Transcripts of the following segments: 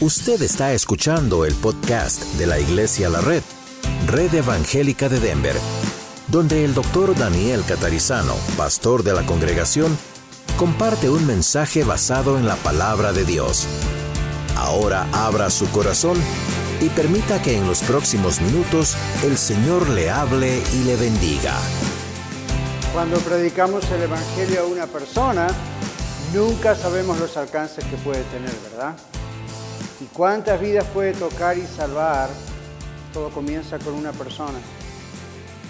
Usted está escuchando el podcast de la Iglesia La Red, Red Evangélica de Denver, donde el doctor Daniel Catarizano, pastor de la congregación, comparte un mensaje basado en la palabra de Dios. Ahora abra su corazón y permita que en los próximos minutos el Señor le hable y le bendiga. Cuando predicamos el Evangelio a una persona, nunca sabemos los alcances que puede tener, ¿verdad? Y cuántas vidas puede tocar y salvar, todo comienza con una persona.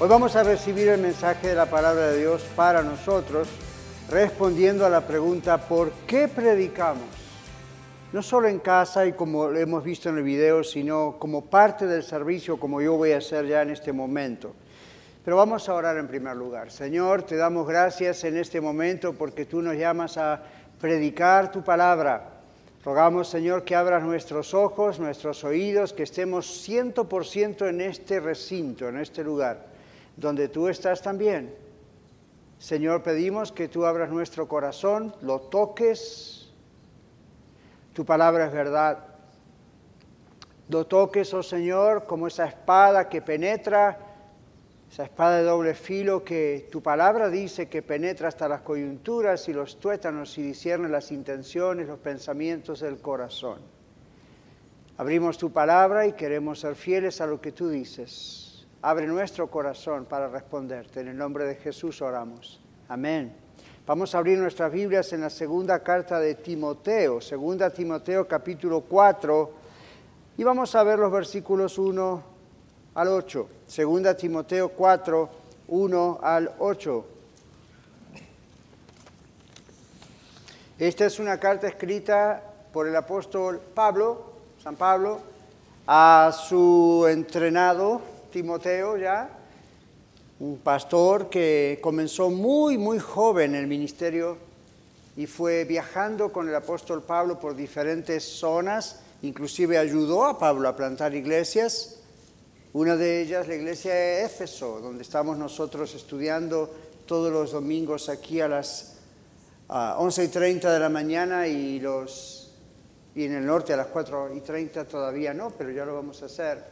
Hoy vamos a recibir el mensaje de la palabra de Dios para nosotros, respondiendo a la pregunta, ¿por qué predicamos? No solo en casa y como hemos visto en el video, sino como parte del servicio, como yo voy a hacer ya en este momento. Pero vamos a orar en primer lugar. Señor, te damos gracias en este momento porque tú nos llamas a predicar tu palabra. Rogamos, Señor, que abras nuestros ojos, nuestros oídos, que estemos ciento por ciento en este recinto, en este lugar, donde tú estás también. Señor, pedimos que tú abras nuestro corazón, lo toques. Tu palabra es verdad. Lo toques, oh Señor, como esa espada que penetra esa espada de doble filo que tu palabra dice que penetra hasta las coyunturas y los tuétanos y discierne las intenciones, los pensamientos del corazón. Abrimos tu palabra y queremos ser fieles a lo que tú dices. Abre nuestro corazón para responderte. En el nombre de Jesús oramos. Amén. Vamos a abrir nuestras Biblias en la segunda carta de Timoteo, segunda Timoteo capítulo 4, y vamos a ver los versículos 1 al 8. Segunda Timoteo 4, 1 al 8. Esta es una carta escrita por el apóstol Pablo, San Pablo, a su entrenado Timoteo ya, un pastor que comenzó muy, muy joven el ministerio y fue viajando con el apóstol Pablo por diferentes zonas, inclusive ayudó a Pablo a plantar iglesias una de ellas, la iglesia de Éfeso, donde estamos nosotros estudiando todos los domingos aquí a las once y 30 de la mañana y, los, y en el norte a las 4 y 30 todavía no, pero ya lo vamos a hacer.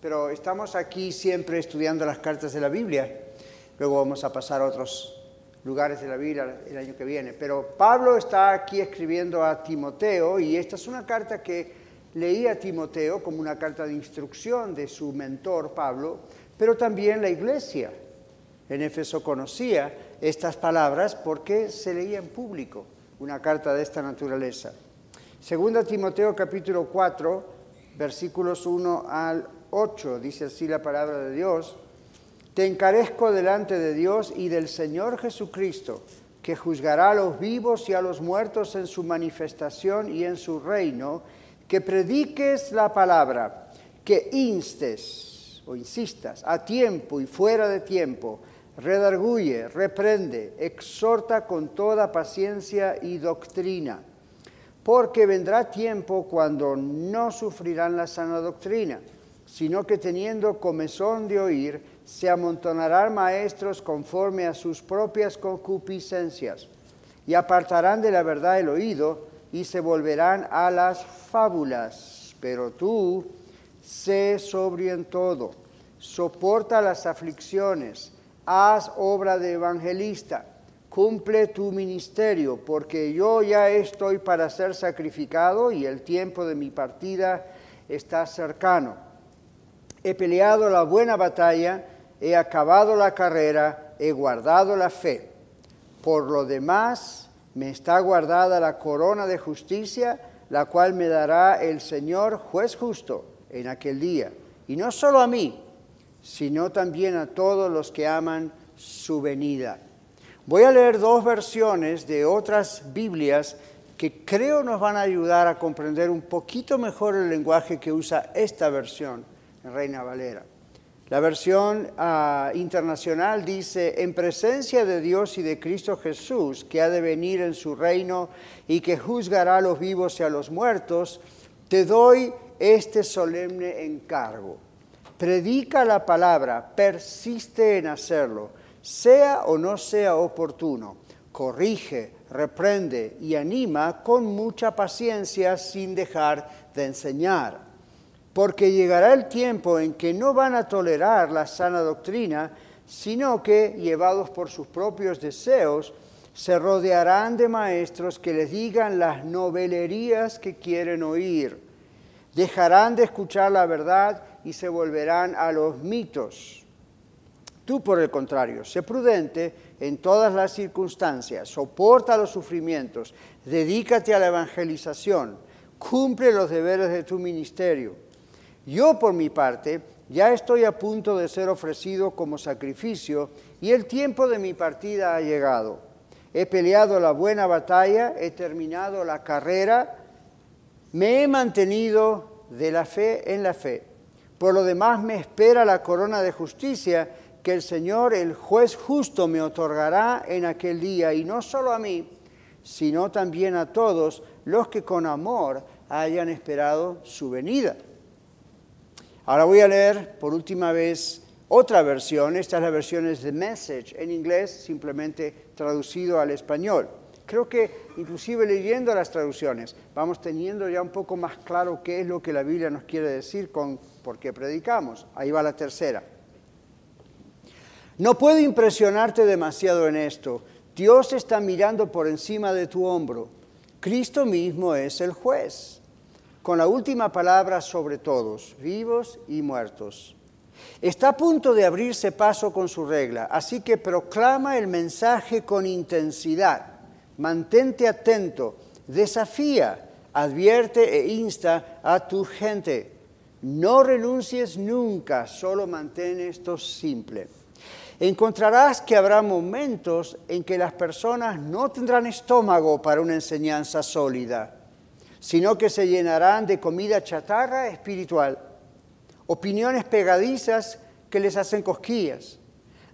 Pero estamos aquí siempre estudiando las cartas de la Biblia. Luego vamos a pasar a otros lugares de la Biblia el año que viene. Pero Pablo está aquí escribiendo a Timoteo y esta es una carta que leía a Timoteo como una carta de instrucción de su mentor Pablo, pero también la iglesia en Éfeso conocía estas palabras porque se leía en público una carta de esta naturaleza. Segunda Timoteo capítulo 4, versículos 1 al 8, dice así la palabra de Dios, Te encarezco delante de Dios y del Señor Jesucristo, que juzgará a los vivos y a los muertos en su manifestación y en su reino, que prediques la palabra, que instes o insistas a tiempo y fuera de tiempo, redarguye, reprende, exhorta con toda paciencia y doctrina, porque vendrá tiempo cuando no sufrirán la sana doctrina, sino que teniendo comezón de oír, se amontonarán maestros conforme a sus propias concupiscencias, y apartarán de la verdad el oído, y se volverán a las fábulas. Pero tú, sé sobrio en todo, soporta las aflicciones, haz obra de evangelista, cumple tu ministerio, porque yo ya estoy para ser sacrificado y el tiempo de mi partida está cercano. He peleado la buena batalla, he acabado la carrera, he guardado la fe. Por lo demás, me está guardada la corona de justicia, la cual me dará el Señor juez justo en aquel día. Y no solo a mí, sino también a todos los que aman su venida. Voy a leer dos versiones de otras Biblias que creo nos van a ayudar a comprender un poquito mejor el lenguaje que usa esta versión Reina Valera. La versión ah, internacional dice, en presencia de Dios y de Cristo Jesús, que ha de venir en su reino y que juzgará a los vivos y a los muertos, te doy este solemne encargo. Predica la palabra, persiste en hacerlo, sea o no sea oportuno. corrige, reprende y anima con mucha paciencia sin dejar de enseñar. Porque llegará el tiempo en que no van a tolerar la sana doctrina, sino que, llevados por sus propios deseos, se rodearán de maestros que les digan las novelerías que quieren oír. Dejarán de escuchar la verdad y se volverán a los mitos. Tú, por el contrario, sé prudente en todas las circunstancias, soporta los sufrimientos, dedícate a la evangelización, cumple los deberes de tu ministerio. Yo, por mi parte, ya estoy a punto de ser ofrecido como sacrificio y el tiempo de mi partida ha llegado. He peleado la buena batalla, he terminado la carrera, me he mantenido de la fe en la fe. Por lo demás me espera la corona de justicia que el Señor, el juez justo, me otorgará en aquel día, y no solo a mí, sino también a todos los que con amor hayan esperado su venida. Ahora voy a leer por última vez otra versión, esta es la versión es The Message en inglés, simplemente traducido al español. Creo que inclusive leyendo las traducciones vamos teniendo ya un poco más claro qué es lo que la Biblia nos quiere decir con por qué predicamos. Ahí va la tercera. No puedo impresionarte demasiado en esto. Dios está mirando por encima de tu hombro. Cristo mismo es el juez, con la última palabra sobre todos, vivos y muertos. Está a punto de abrirse paso con su regla, así que proclama el mensaje con intensidad, mantente atento, desafía, advierte e insta a tu gente. No renuncies nunca, solo mantén esto simple. Encontrarás que habrá momentos en que las personas no tendrán estómago para una enseñanza sólida, sino que se llenarán de comida chatarra espiritual opiniones pegadizas que les hacen cosquillas.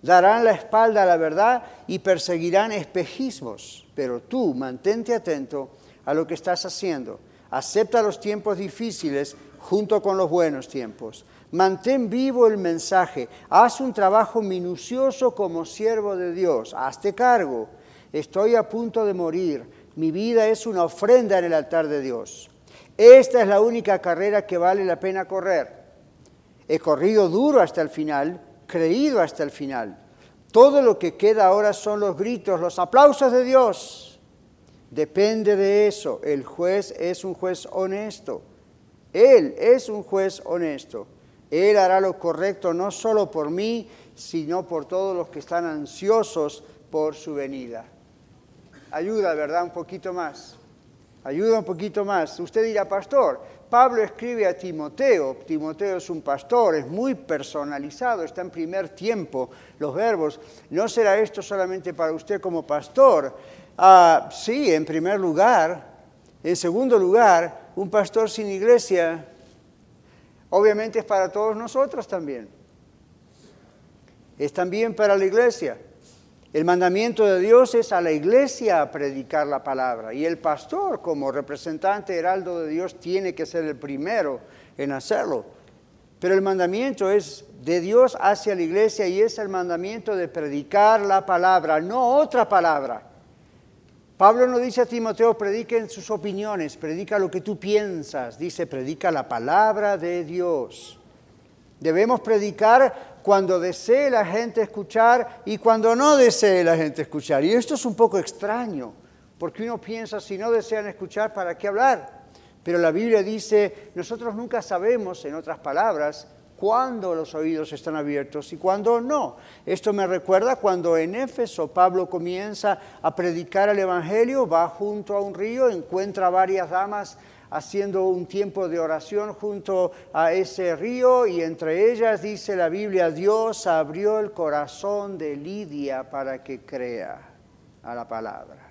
Darán la espalda a la verdad y perseguirán espejismos. Pero tú mantente atento a lo que estás haciendo. Acepta los tiempos difíciles junto con los buenos tiempos. Mantén vivo el mensaje. Haz un trabajo minucioso como siervo de Dios. Hazte cargo. Estoy a punto de morir. Mi vida es una ofrenda en el altar de Dios. Esta es la única carrera que vale la pena correr. He corrido duro hasta el final, creído hasta el final. Todo lo que queda ahora son los gritos, los aplausos de Dios. Depende de eso. El juez es un juez honesto. Él es un juez honesto. Él hará lo correcto no solo por mí, sino por todos los que están ansiosos por su venida. Ayuda, ¿verdad? Un poquito más. Ayuda un poquito más. Usted dirá, pastor, Pablo escribe a Timoteo, Timoteo es un pastor, es muy personalizado, está en primer tiempo los verbos. ¿No será esto solamente para usted como pastor? Ah, sí, en primer lugar. En segundo lugar, un pastor sin iglesia, obviamente es para todos nosotros también. Es también para la iglesia. El mandamiento de Dios es a la iglesia predicar la palabra y el pastor como representante heraldo de Dios tiene que ser el primero en hacerlo. Pero el mandamiento es de Dios hacia la iglesia y es el mandamiento de predicar la palabra, no otra palabra. Pablo no dice a Timoteo, prediquen sus opiniones, predica lo que tú piensas, dice, predica la palabra de Dios. Debemos predicar cuando desee la gente escuchar y cuando no desee la gente escuchar. Y esto es un poco extraño, porque uno piensa, si no desean escuchar, ¿para qué hablar? Pero la Biblia dice, nosotros nunca sabemos, en otras palabras, cuándo los oídos están abiertos y cuándo no. Esto me recuerda cuando en Éfeso Pablo comienza a predicar el Evangelio, va junto a un río, encuentra varias damas haciendo un tiempo de oración junto a ese río y entre ellas dice la Biblia, Dios abrió el corazón de Lidia para que crea a la palabra.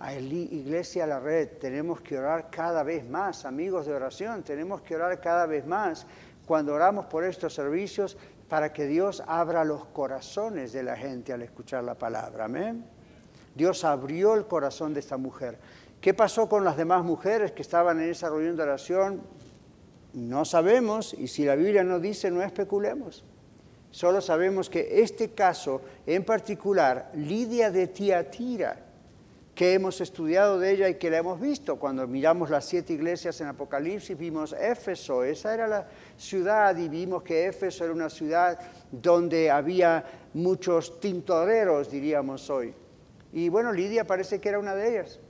A Iglesia La Red tenemos que orar cada vez más, amigos de oración, tenemos que orar cada vez más cuando oramos por estos servicios para que Dios abra los corazones de la gente al escuchar la palabra. Amén. Dios abrió el corazón de esta mujer. ¿Qué pasó con las demás mujeres que estaban en esa reunión de oración? No sabemos y si la Biblia no dice, no especulemos. Solo sabemos que este caso en particular, Lidia de Tiatira, que hemos estudiado de ella y que la hemos visto. Cuando miramos las siete iglesias en Apocalipsis, vimos Éfeso, esa era la ciudad y vimos que Éfeso era una ciudad donde había muchos tintoreros, diríamos hoy. Y bueno, Lidia parece que era una de ellas.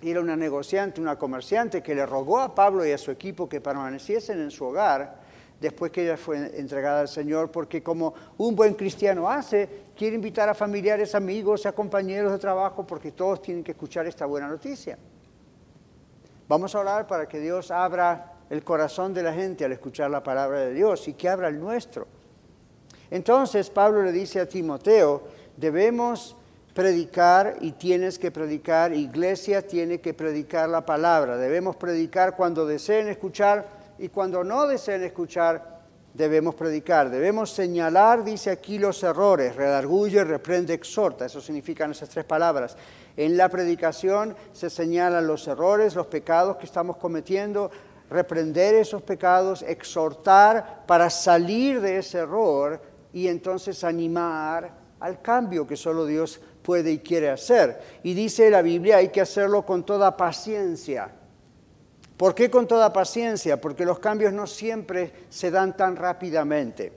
Era una negociante, una comerciante que le rogó a Pablo y a su equipo que permaneciesen en su hogar después que ella fue entregada al Señor, porque como un buen cristiano hace, quiere invitar a familiares, amigos, a compañeros de trabajo, porque todos tienen que escuchar esta buena noticia. Vamos a orar para que Dios abra el corazón de la gente al escuchar la palabra de Dios y que abra el nuestro. Entonces Pablo le dice a Timoteo, debemos predicar y tienes que predicar, iglesia tiene que predicar la palabra, debemos predicar cuando deseen escuchar y cuando no deseen escuchar, debemos predicar. Debemos señalar, dice aquí, los errores, redarguye, reprende, exhorta. Eso significan esas tres palabras. En la predicación se señalan los errores, los pecados que estamos cometiendo, reprender esos pecados, exhortar para salir de ese error y entonces animar al cambio que solo Dios puede y quiere hacer. Y dice la Biblia, hay que hacerlo con toda paciencia ¿Por qué con toda paciencia? Porque los cambios no siempre se dan tan rápidamente.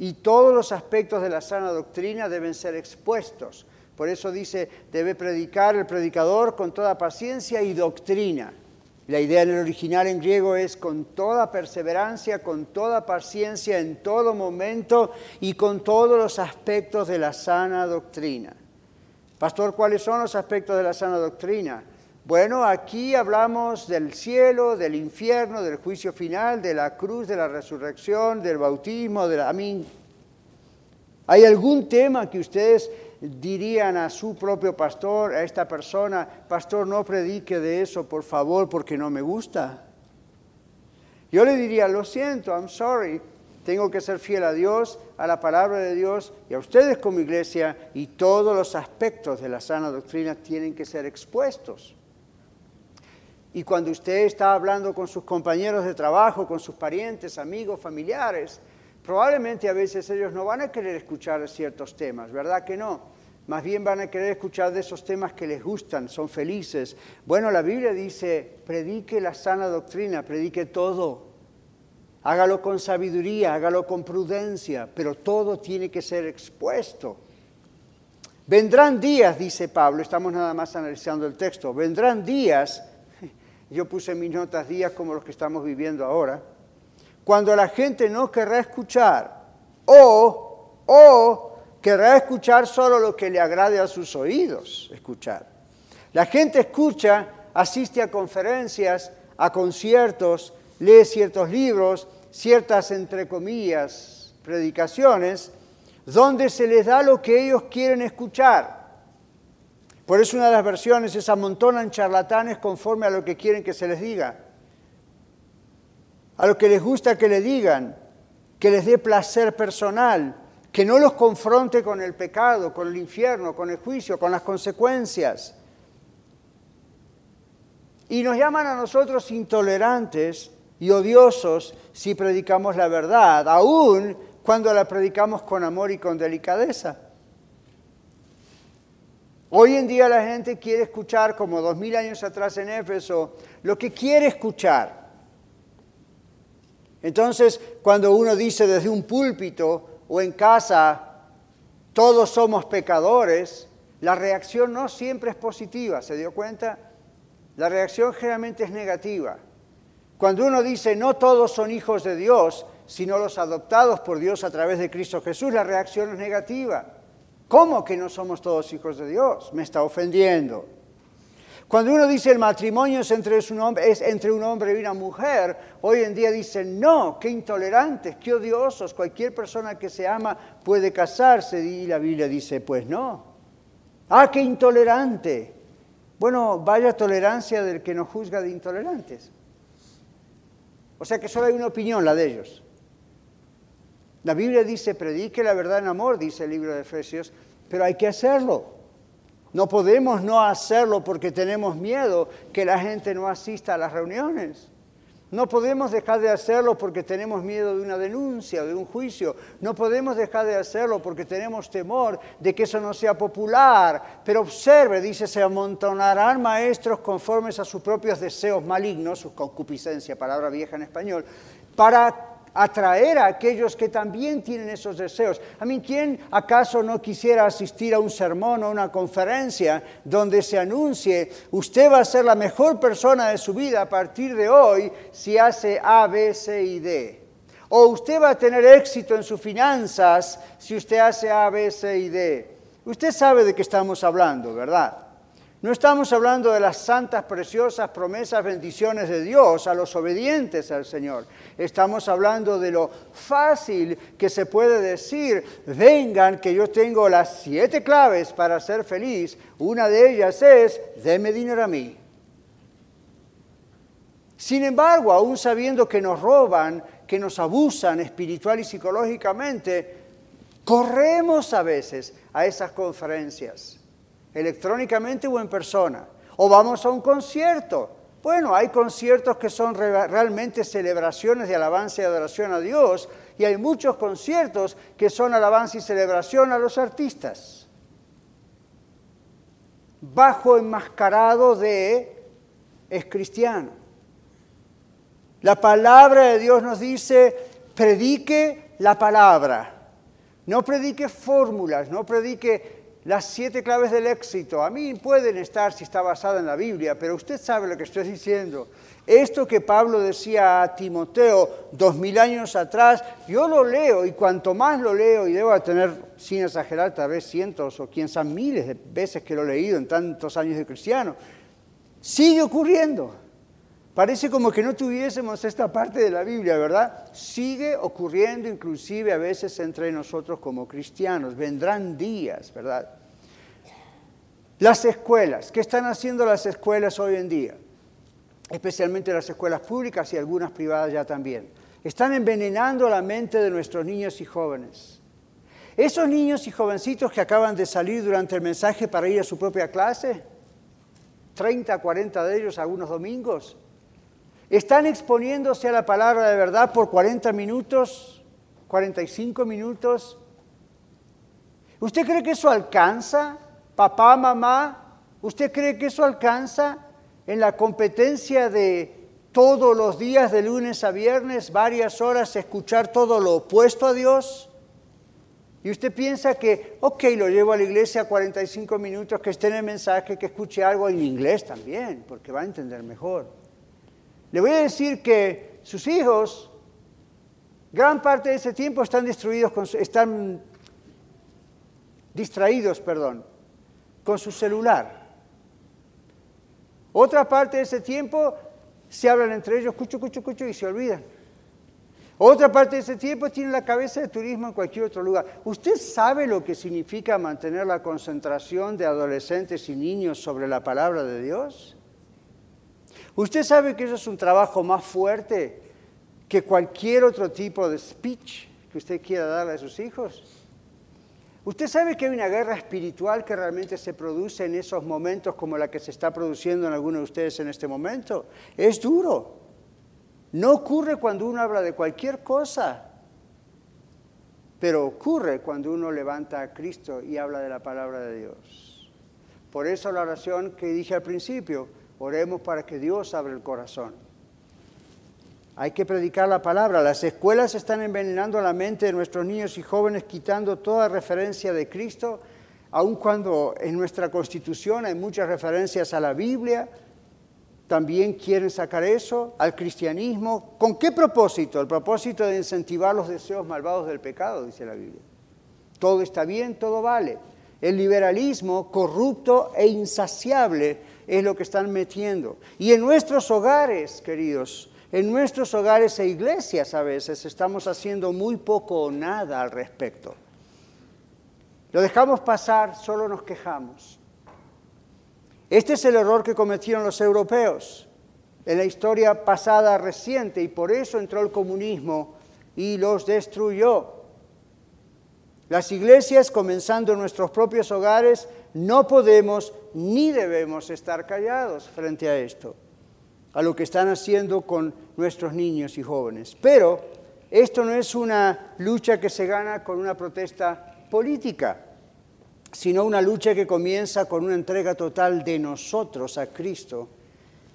Y todos los aspectos de la sana doctrina deben ser expuestos. Por eso dice, debe predicar el predicador con toda paciencia y doctrina. La idea en el original en griego es con toda perseverancia, con toda paciencia, en todo momento y con todos los aspectos de la sana doctrina. Pastor, ¿cuáles son los aspectos de la sana doctrina? Bueno, aquí hablamos del cielo, del infierno, del juicio final, de la cruz, de la resurrección, del bautismo, de la... ¿Hay algún tema que ustedes dirían a su propio pastor, a esta persona, pastor, no predique de eso, por favor, porque no me gusta? Yo le diría, lo siento, I'm sorry, tengo que ser fiel a Dios, a la palabra de Dios y a ustedes como iglesia y todos los aspectos de la sana doctrina tienen que ser expuestos. Y cuando usted está hablando con sus compañeros de trabajo, con sus parientes, amigos, familiares, probablemente a veces ellos no van a querer escuchar ciertos temas, ¿verdad que no? Más bien van a querer escuchar de esos temas que les gustan, son felices. Bueno, la Biblia dice, predique la sana doctrina, predique todo. Hágalo con sabiduría, hágalo con prudencia, pero todo tiene que ser expuesto. Vendrán días, dice Pablo, estamos nada más analizando el texto, vendrán días yo puse mis notas días como los que estamos viviendo ahora, cuando la gente no querrá escuchar o, o querrá escuchar solo lo que le agrade a sus oídos escuchar. La gente escucha, asiste a conferencias, a conciertos, lee ciertos libros, ciertas, entre comillas, predicaciones, donde se les da lo que ellos quieren escuchar. Por eso una de las versiones es amontonan charlatanes conforme a lo que quieren que se les diga, a lo que les gusta que le digan, que les dé placer personal, que no los confronte con el pecado, con el infierno, con el juicio, con las consecuencias. Y nos llaman a nosotros intolerantes y odiosos si predicamos la verdad, aun cuando la predicamos con amor y con delicadeza. Hoy en día la gente quiere escuchar, como dos mil años atrás en Éfeso, lo que quiere escuchar. Entonces, cuando uno dice desde un púlpito o en casa, todos somos pecadores, la reacción no siempre es positiva, ¿se dio cuenta? La reacción generalmente es negativa. Cuando uno dice no todos son hijos de Dios, sino los adoptados por Dios a través de Cristo Jesús, la reacción es negativa. ¿Cómo que no somos todos hijos de Dios? Me está ofendiendo. Cuando uno dice el matrimonio es entre, un hombre, y una mujer, hoy en día dicen, no, qué intolerantes, qué odiosos, cualquier persona que se ama puede casarse. Y la Biblia dice, pues no. Ah, qué intolerante. Bueno, vaya tolerancia del que nos juzga de intolerantes. O sea que solo hay una opinión, la de ellos. La Biblia dice, predique la verdad en amor, dice el libro de Efesios, pero hay que hacerlo. No podemos no hacerlo porque tenemos miedo que la gente no asista a las reuniones. No podemos dejar de hacerlo porque tenemos miedo de una denuncia, de un juicio. No podemos dejar de hacerlo porque tenemos temor de que eso no sea popular. Pero observe, dice, se amontonarán maestros conformes a sus propios deseos malignos, su concupiscencia, palabra vieja en español, para atraer a aquellos que también tienen esos deseos. A mí, ¿quién acaso no quisiera asistir a un sermón o una conferencia donde se anuncie, usted va a ser la mejor persona de su vida a partir de hoy si hace A, B, C y D? O usted va a tener éxito en sus finanzas si usted hace A, B, C y D. Usted sabe de qué estamos hablando, ¿verdad? No estamos hablando de las santas, preciosas promesas, bendiciones de Dios a los obedientes al Señor. Estamos hablando de lo fácil que se puede decir, vengan que yo tengo las siete claves para ser feliz. Una de ellas es, déme dinero a mí. Sin embargo, aún sabiendo que nos roban, que nos abusan espiritual y psicológicamente, corremos a veces a esas conferencias electrónicamente o en persona. O vamos a un concierto. Bueno, hay conciertos que son realmente celebraciones de alabanza y adoración a Dios y hay muchos conciertos que son alabanza y celebración a los artistas. Bajo enmascarado de es cristiano. La palabra de Dios nos dice, predique la palabra. No predique fórmulas, no predique las siete claves del éxito, a mí pueden estar si está basada en la Biblia, pero usted sabe lo que estoy diciendo. Esto que Pablo decía a Timoteo dos mil años atrás, yo lo leo y cuanto más lo leo, y debo tener, sin exagerar, tal vez cientos o sabe miles de veces que lo he leído en tantos años de cristiano, sigue ocurriendo. Parece como que no tuviésemos esta parte de la Biblia, ¿verdad? Sigue ocurriendo inclusive a veces entre nosotros como cristianos. Vendrán días, ¿verdad? Las escuelas, ¿qué están haciendo las escuelas hoy en día? Especialmente las escuelas públicas y algunas privadas ya también. Están envenenando la mente de nuestros niños y jóvenes. Esos niños y jovencitos que acaban de salir durante el mensaje para ir a su propia clase, 30, 40 de ellos algunos domingos, están exponiéndose a la palabra de verdad por 40 minutos, 45 minutos. ¿Usted cree que eso alcanza, papá, mamá? ¿Usted cree que eso alcanza en la competencia de todos los días, de lunes a viernes, varias horas, escuchar todo lo opuesto a Dios? Y usted piensa que, ok, lo llevo a la iglesia 45 minutos, que esté en el mensaje, que escuche algo en inglés también, porque va a entender mejor. Le voy a decir que sus hijos, gran parte de ese tiempo están destruidos, están distraídos, perdón, con su celular. Otra parte de ese tiempo se hablan entre ellos, cucho, cucho, cucho, y se olvidan. Otra parte de ese tiempo tienen la cabeza de turismo en cualquier otro lugar. ¿Usted sabe lo que significa mantener la concentración de adolescentes y niños sobre la palabra de Dios? Usted sabe que eso es un trabajo más fuerte que cualquier otro tipo de speech que usted quiera darle a sus hijos. Usted sabe que hay una guerra espiritual que realmente se produce en esos momentos como la que se está produciendo en algunos de ustedes en este momento. Es duro. No ocurre cuando uno habla de cualquier cosa, pero ocurre cuando uno levanta a Cristo y habla de la palabra de Dios. Por eso la oración que dije al principio, Oremos para que Dios abra el corazón. Hay que predicar la palabra. Las escuelas están envenenando la mente de nuestros niños y jóvenes, quitando toda referencia de Cristo, aun cuando en nuestra constitución hay muchas referencias a la Biblia. También quieren sacar eso al cristianismo. ¿Con qué propósito? El propósito de incentivar los deseos malvados del pecado, dice la Biblia. Todo está bien, todo vale. El liberalismo corrupto e insaciable es lo que están metiendo. Y en nuestros hogares, queridos, en nuestros hogares e iglesias a veces estamos haciendo muy poco o nada al respecto. Lo dejamos pasar, solo nos quejamos. Este es el error que cometieron los europeos en la historia pasada reciente y por eso entró el comunismo y los destruyó. Las iglesias, comenzando en nuestros propios hogares, no podemos ni debemos estar callados frente a esto. a lo que están haciendo con nuestros niños y jóvenes. Pero esto no es una lucha que se gana con una protesta política, sino una lucha que comienza con una entrega total de nosotros a Cristo,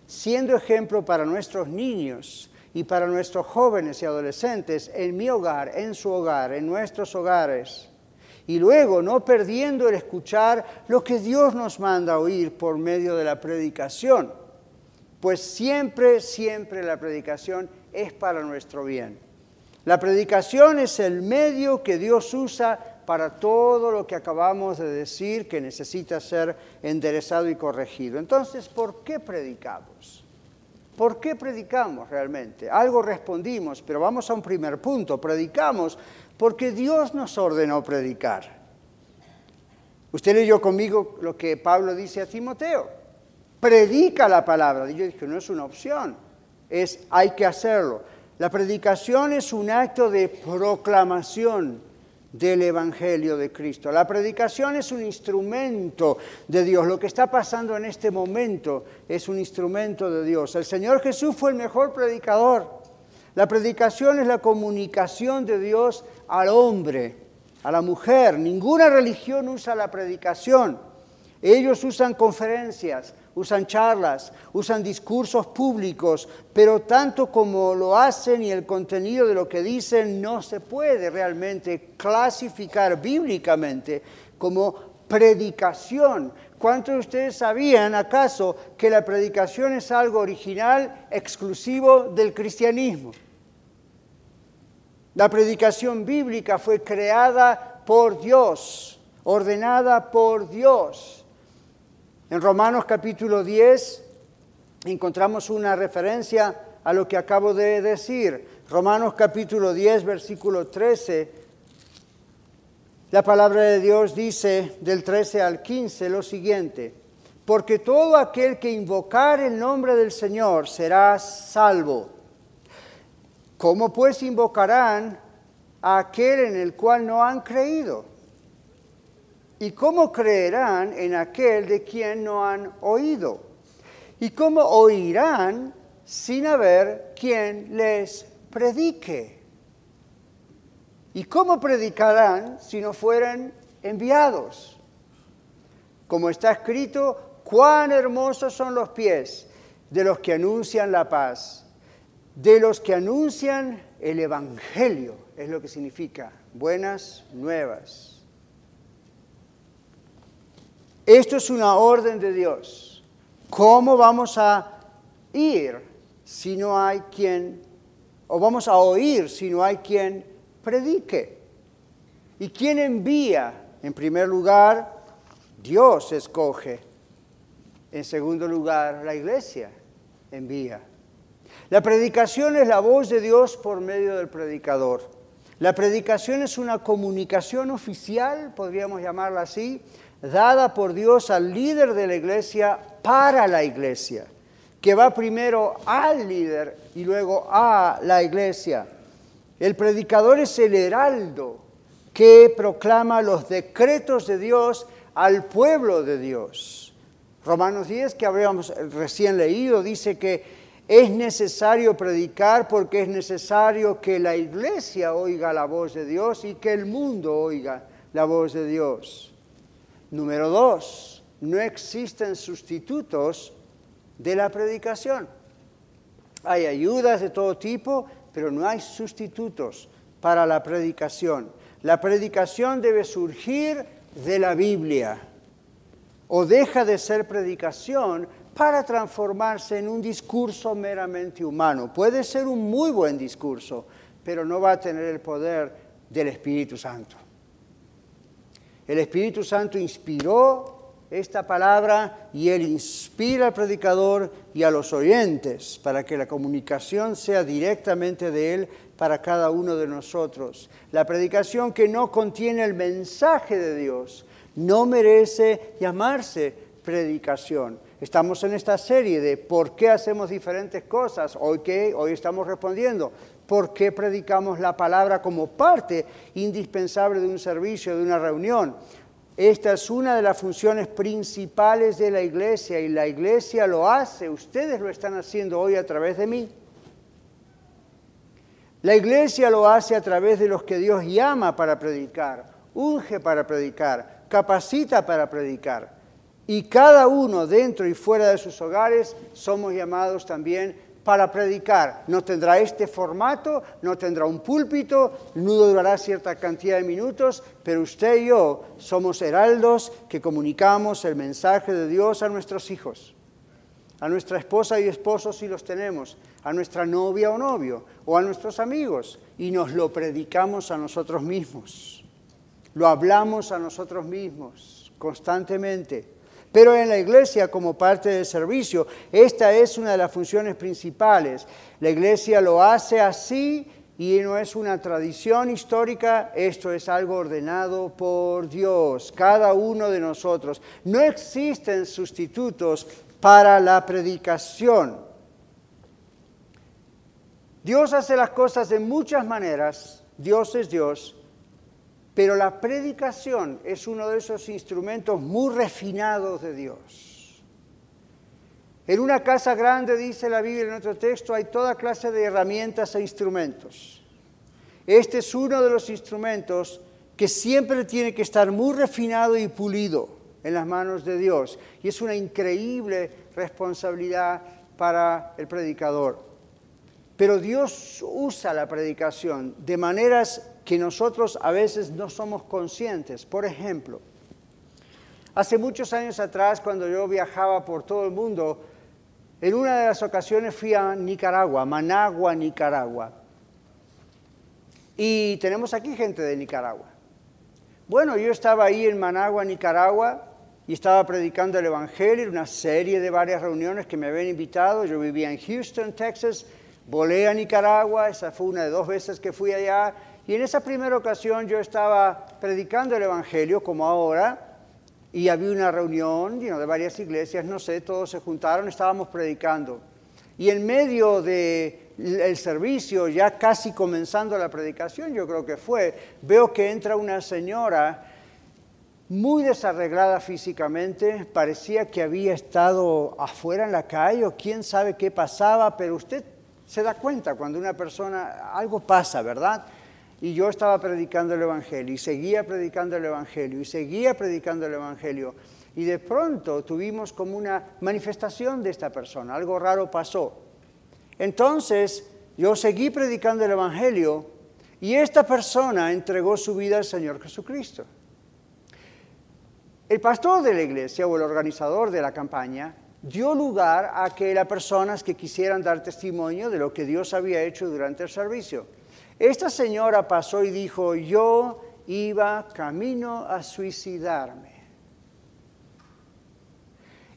siendo ejemplo para nuestros niños y para nuestros jóvenes y adolescentes en mi hogar, en su hogar, en nuestros hogares. Y luego no perdiendo el escuchar lo que Dios nos manda oír por medio de la predicación, pues siempre, siempre la predicación es para nuestro bien. La predicación es el medio que Dios usa para todo lo que acabamos de decir que necesita ser enderezado y corregido. Entonces, ¿por qué predicamos? ¿Por qué predicamos realmente? Algo respondimos, pero vamos a un primer punto. Predicamos porque Dios nos ordenó predicar. Usted leyó conmigo lo que Pablo dice a Timoteo. Predica la palabra. Y yo dije, no es una opción, es hay que hacerlo. La predicación es un acto de proclamación del Evangelio de Cristo. La predicación es un instrumento de Dios. Lo que está pasando en este momento es un instrumento de Dios. El Señor Jesús fue el mejor predicador. La predicación es la comunicación de Dios al hombre, a la mujer. Ninguna religión usa la predicación. Ellos usan conferencias, usan charlas, usan discursos públicos, pero tanto como lo hacen y el contenido de lo que dicen no se puede realmente clasificar bíblicamente como predicación. ¿Cuántos de ustedes sabían acaso que la predicación es algo original, exclusivo del cristianismo? La predicación bíblica fue creada por Dios, ordenada por Dios. En Romanos capítulo 10 encontramos una referencia a lo que acabo de decir. Romanos capítulo 10, versículo 13. La palabra de Dios dice del 13 al 15 lo siguiente. Porque todo aquel que invocar el nombre del Señor será salvo. ¿Cómo pues invocarán a aquel en el cual no han creído? ¿Y cómo creerán en aquel de quien no han oído? ¿Y cómo oirán sin haber quien les predique? ¿Y cómo predicarán si no fueran enviados? Como está escrito, cuán hermosos son los pies de los que anuncian la paz, de los que anuncian el Evangelio, es lo que significa buenas nuevas. Esto es una orden de Dios. ¿Cómo vamos a ir si no hay quien, o vamos a oír si no hay quien predique? ¿Y quién envía? En primer lugar, Dios escoge. En segundo lugar, la iglesia envía. La predicación es la voz de Dios por medio del predicador. La predicación es una comunicación oficial, podríamos llamarla así, dada por Dios al líder de la iglesia para la iglesia, que va primero al líder y luego a la iglesia. El predicador es el heraldo que proclama los decretos de Dios al pueblo de Dios. Romanos 10, que habíamos recién leído, dice que es necesario predicar porque es necesario que la iglesia oiga la voz de Dios y que el mundo oiga la voz de Dios. Número dos, no existen sustitutos de la predicación. Hay ayudas de todo tipo, pero no hay sustitutos para la predicación. La predicación debe surgir de la Biblia o deja de ser predicación para transformarse en un discurso meramente humano. Puede ser un muy buen discurso, pero no va a tener el poder del Espíritu Santo. El Espíritu Santo inspiró esta palabra y Él inspira al predicador y a los oyentes para que la comunicación sea directamente de Él para cada uno de nosotros. La predicación que no contiene el mensaje de Dios no merece llamarse predicación. Estamos en esta serie de por qué hacemos diferentes cosas. Hoy que hoy estamos respondiendo por qué predicamos la palabra como parte indispensable de un servicio, de una reunión. Esta es una de las funciones principales de la iglesia y la iglesia lo hace, ustedes lo están haciendo hoy a través de mí. La iglesia lo hace a través de los que Dios llama para predicar, unge para predicar, capacita para predicar. Y cada uno dentro y fuera de sus hogares somos llamados también para predicar. No tendrá este formato, no tendrá un púlpito, no durará cierta cantidad de minutos, pero usted y yo somos heraldos que comunicamos el mensaje de Dios a nuestros hijos, a nuestra esposa y esposo si los tenemos, a nuestra novia o novio, o a nuestros amigos, y nos lo predicamos a nosotros mismos. Lo hablamos a nosotros mismos constantemente. Pero en la iglesia, como parte del servicio, esta es una de las funciones principales. La iglesia lo hace así y no es una tradición histórica, esto es algo ordenado por Dios, cada uno de nosotros. No existen sustitutos para la predicación. Dios hace las cosas de muchas maneras, Dios es Dios, pero la predicación es uno de esos instrumentos muy refinados de Dios. En una casa grande, dice la Biblia en otro texto, hay toda clase de herramientas e instrumentos. Este es uno de los instrumentos que siempre tiene que estar muy refinado y pulido en las manos de Dios. Y es una increíble responsabilidad para el predicador. Pero Dios usa la predicación de maneras que nosotros a veces no somos conscientes. Por ejemplo, hace muchos años atrás, cuando yo viajaba por todo el mundo, en una de las ocasiones fui a Nicaragua, Managua, Nicaragua. Y tenemos aquí gente de Nicaragua. Bueno, yo estaba ahí en Managua, Nicaragua, y estaba predicando el Evangelio, una serie de varias reuniones que me habían invitado. Yo vivía en Houston, Texas, volé a Nicaragua, esa fue una de dos veces que fui allá, y en esa primera ocasión yo estaba predicando el Evangelio como ahora, y había una reunión de varias iglesias, no sé, todos se juntaron, estábamos predicando. Y en medio del servicio, ya casi comenzando la predicación, yo creo que fue, veo que entra una señora muy desarreglada físicamente, parecía que había estado afuera en la calle o quién sabe qué pasaba, pero usted se da cuenta cuando una persona, algo pasa, ¿verdad? Y yo estaba predicando el Evangelio y seguía predicando el Evangelio y seguía predicando el Evangelio. Y de pronto tuvimos como una manifestación de esta persona, algo raro pasó. Entonces yo seguí predicando el Evangelio y esta persona entregó su vida al Señor Jesucristo. El pastor de la iglesia o el organizador de la campaña dio lugar a que las personas que quisieran dar testimonio de lo que Dios había hecho durante el servicio. Esta señora pasó y dijo, yo iba camino a suicidarme.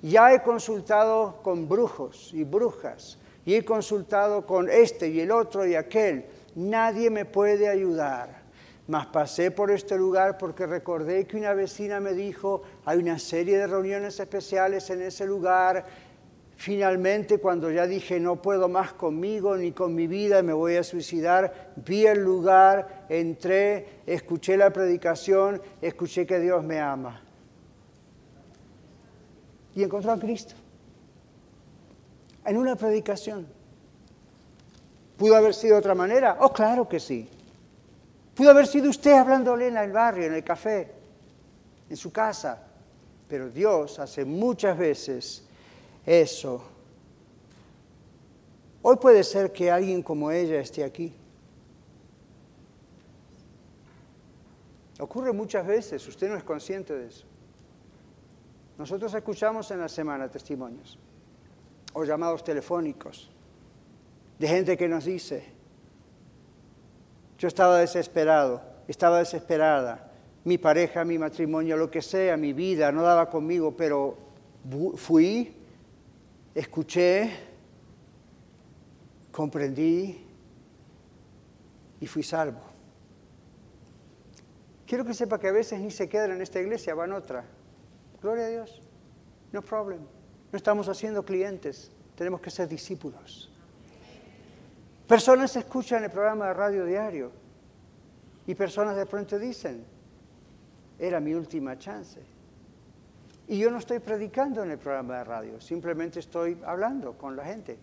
Ya he consultado con brujos y brujas, y he consultado con este y el otro y aquel. Nadie me puede ayudar. Mas pasé por este lugar porque recordé que una vecina me dijo, hay una serie de reuniones especiales en ese lugar, Finalmente, cuando ya dije no puedo más conmigo ni con mi vida, me voy a suicidar, vi el lugar, entré, escuché la predicación, escuché que Dios me ama. Y encontró a Cristo. En una predicación. ¿Pudo haber sido de otra manera? Oh, claro que sí. Pudo haber sido usted hablándole en el barrio, en el café, en su casa. Pero Dios hace muchas veces eso. Hoy puede ser que alguien como ella esté aquí. Ocurre muchas veces, usted no es consciente de eso. Nosotros escuchamos en la semana testimonios o llamados telefónicos de gente que nos dice, yo estaba desesperado, estaba desesperada, mi pareja, mi matrimonio, lo que sea, mi vida no daba conmigo, pero fui escuché, comprendí y fui salvo. Quiero que sepa que a veces ni se quedan en esta iglesia, van otra. Gloria a Dios. No problem. No estamos haciendo clientes, tenemos que ser discípulos. Personas escuchan el programa de radio diario y personas de pronto dicen, era mi última chance. Y yo no estoy predicando en el programa de radio, simplemente estoy hablando con la gente.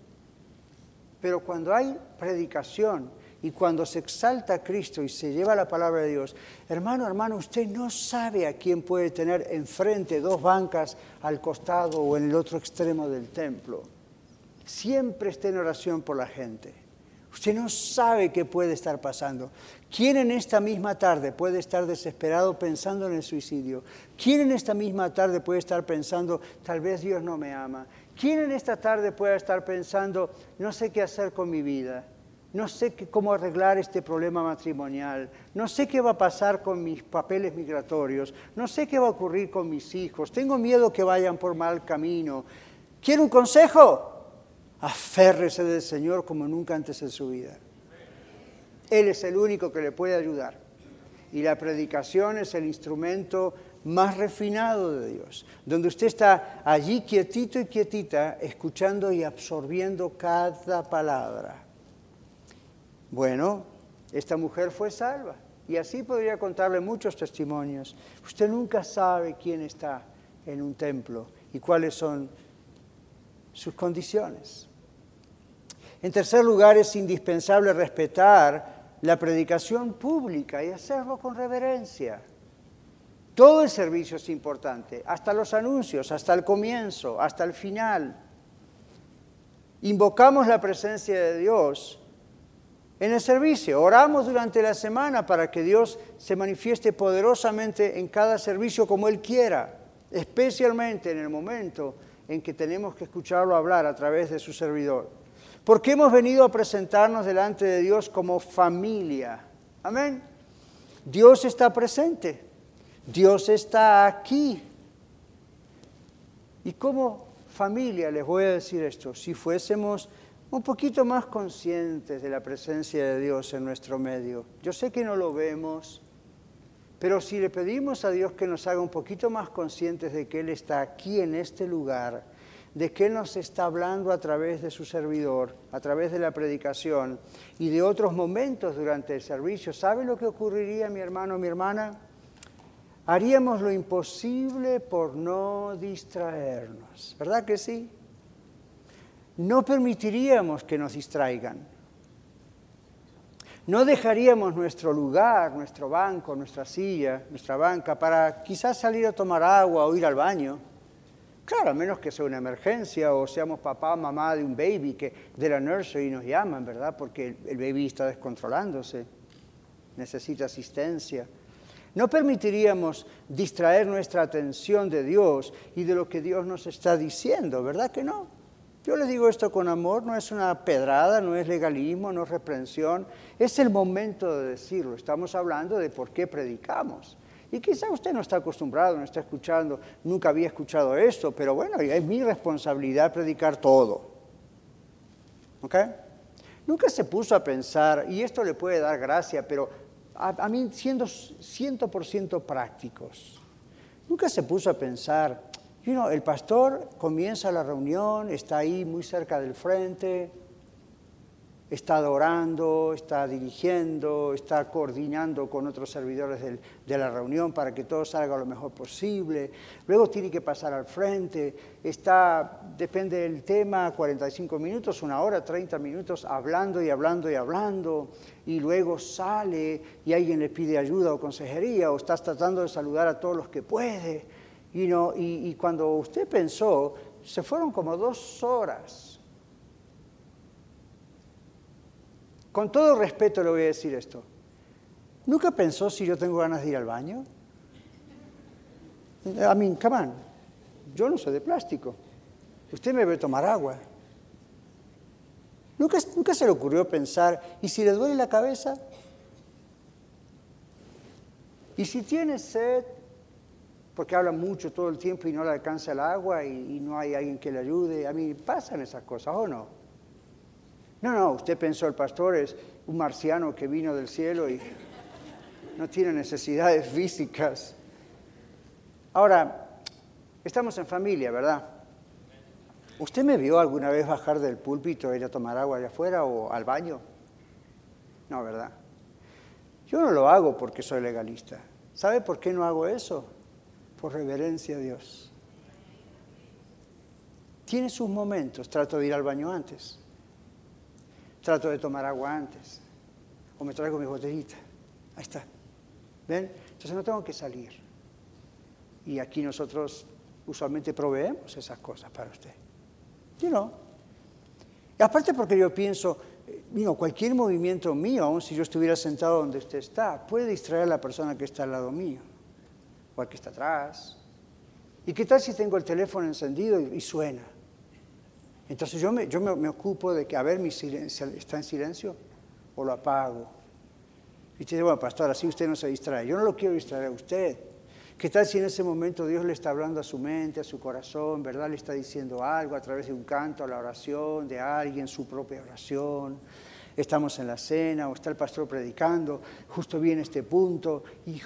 Pero cuando hay predicación y cuando se exalta a Cristo y se lleva la palabra de Dios, hermano, hermano, usted no sabe a quién puede tener enfrente dos bancas al costado o en el otro extremo del templo. Siempre esté en oración por la gente. Usted no sabe qué puede estar pasando. ¿Quién en esta misma tarde puede estar desesperado pensando en el suicidio? ¿Quién en esta misma tarde puede estar pensando, tal vez Dios no me ama? ¿Quién en esta tarde puede estar pensando, no sé qué hacer con mi vida? No sé cómo arreglar este problema matrimonial. No sé qué va a pasar con mis papeles migratorios. No sé qué va a ocurrir con mis hijos. Tengo miedo que vayan por mal camino. ¿Quiere un consejo? Aférrese del Señor como nunca antes en su vida. Él es el único que le puede ayudar. Y la predicación es el instrumento más refinado de Dios, donde usted está allí quietito y quietita, escuchando y absorbiendo cada palabra. Bueno, esta mujer fue salva. Y así podría contarle muchos testimonios. Usted nunca sabe quién está en un templo y cuáles son sus condiciones. En tercer lugar, es indispensable respetar la predicación pública y hacerlo con reverencia. Todo el servicio es importante, hasta los anuncios, hasta el comienzo, hasta el final. Invocamos la presencia de Dios en el servicio, oramos durante la semana para que Dios se manifieste poderosamente en cada servicio como Él quiera, especialmente en el momento en que tenemos que escucharlo hablar a través de su servidor. Porque hemos venido a presentarnos delante de Dios como familia. Amén. Dios está presente. Dios está aquí. Y como familia les voy a decir esto, si fuésemos un poquito más conscientes de la presencia de Dios en nuestro medio, yo sé que no lo vemos, pero si le pedimos a Dios que nos haga un poquito más conscientes de que Él está aquí en este lugar, de qué nos está hablando a través de su servidor, a través de la predicación y de otros momentos durante el servicio. ¿Sabe lo que ocurriría, mi hermano, mi hermana? Haríamos lo imposible por no distraernos, ¿verdad que sí? No permitiríamos que nos distraigan. No dejaríamos nuestro lugar, nuestro banco, nuestra silla, nuestra banca para quizás salir a tomar agua o ir al baño Claro, a menos que sea una emergencia o seamos papá, mamá de un baby que de la nursery nos llaman, ¿verdad? Porque el baby está descontrolándose, necesita asistencia. No permitiríamos distraer nuestra atención de Dios y de lo que Dios nos está diciendo, ¿verdad que no? Yo les digo esto con amor, no es una pedrada, no es legalismo, no es reprensión, es el momento de decirlo. Estamos hablando de por qué predicamos. Y quizá usted no está acostumbrado, no está escuchando, nunca había escuchado esto, pero bueno, es mi responsabilidad predicar todo. ¿Ok? Nunca se puso a pensar, y esto le puede dar gracia, pero a, mí siendo 100% prácticos, nunca se puso a pensar, you know, el pastor comienza la reunión, está ahí muy cerca del frente, está adorando, está dirigiendo, está coordinando con otros servidores de la reunión para que todo salga lo mejor posible. Luego tiene que pasar al frente, está, depende del tema, 45 minutos, una hora, 30 minutos, hablando y hablando y hablando, y luego sale y alguien le pide ayuda o consejería, o estás tratando de saludar a todos los que puede. y, y cuando usted pensó, se fueron como dos horas Con todo respeto le voy a decir esto. ¿Nunca pensó si yo tengo ganas de ir al baño? A mí, come on. Yo no soy de plástico. Usted me ve tomar agua. ¿Nunca, ¿Nunca se le ocurrió pensar, ¿y si le duele la cabeza? ¿Y si tiene sed? Porque habla mucho todo el tiempo y no le alcanza el agua y no hay alguien que le ayude. A mí pasan esas cosas, ¿o no? No, no, usted pensó el pastor es un marciano que vino del cielo y no tiene necesidades físicas. Ahora, estamos en familia, ¿verdad? ¿Usted me vio alguna vez bajar del púlpito, ir a tomar agua allá afuera o al baño? No, ¿verdad? Yo no lo hago porque soy legalista. ¿Sabe por qué no hago eso? Por reverencia a Dios. Tiene sus momentos. Trato de ir al baño antes. Trato de tomar agua antes. O me traigo mi botellita. Ahí está. ¿Ven? Entonces no tengo que salir. Y aquí nosotros usualmente proveemos esas cosas para usted. You know. Y aparte porque yo pienso, cualquier movimiento mío, aun si yo estuviera sentado donde usted está, puede distraer a la persona que está al lado mío, o al que está atrás. ¿Y qué tal si tengo el teléfono encendido y, suena? Entonces yo, me, ocupo de que, a ver, mi silencio, ¿está en silencio? ¿O lo apago? Y usted dice, bueno, pastor, así usted no se distrae. Yo no lo quiero distraer a usted. ¿Qué tal si en ese momento Dios le está hablando a su mente, a su corazón, verdad? Le está diciendo algo a través de un canto, a la oración de alguien, su propia oración. Estamos en la cena o está el pastor predicando, justo viene este punto y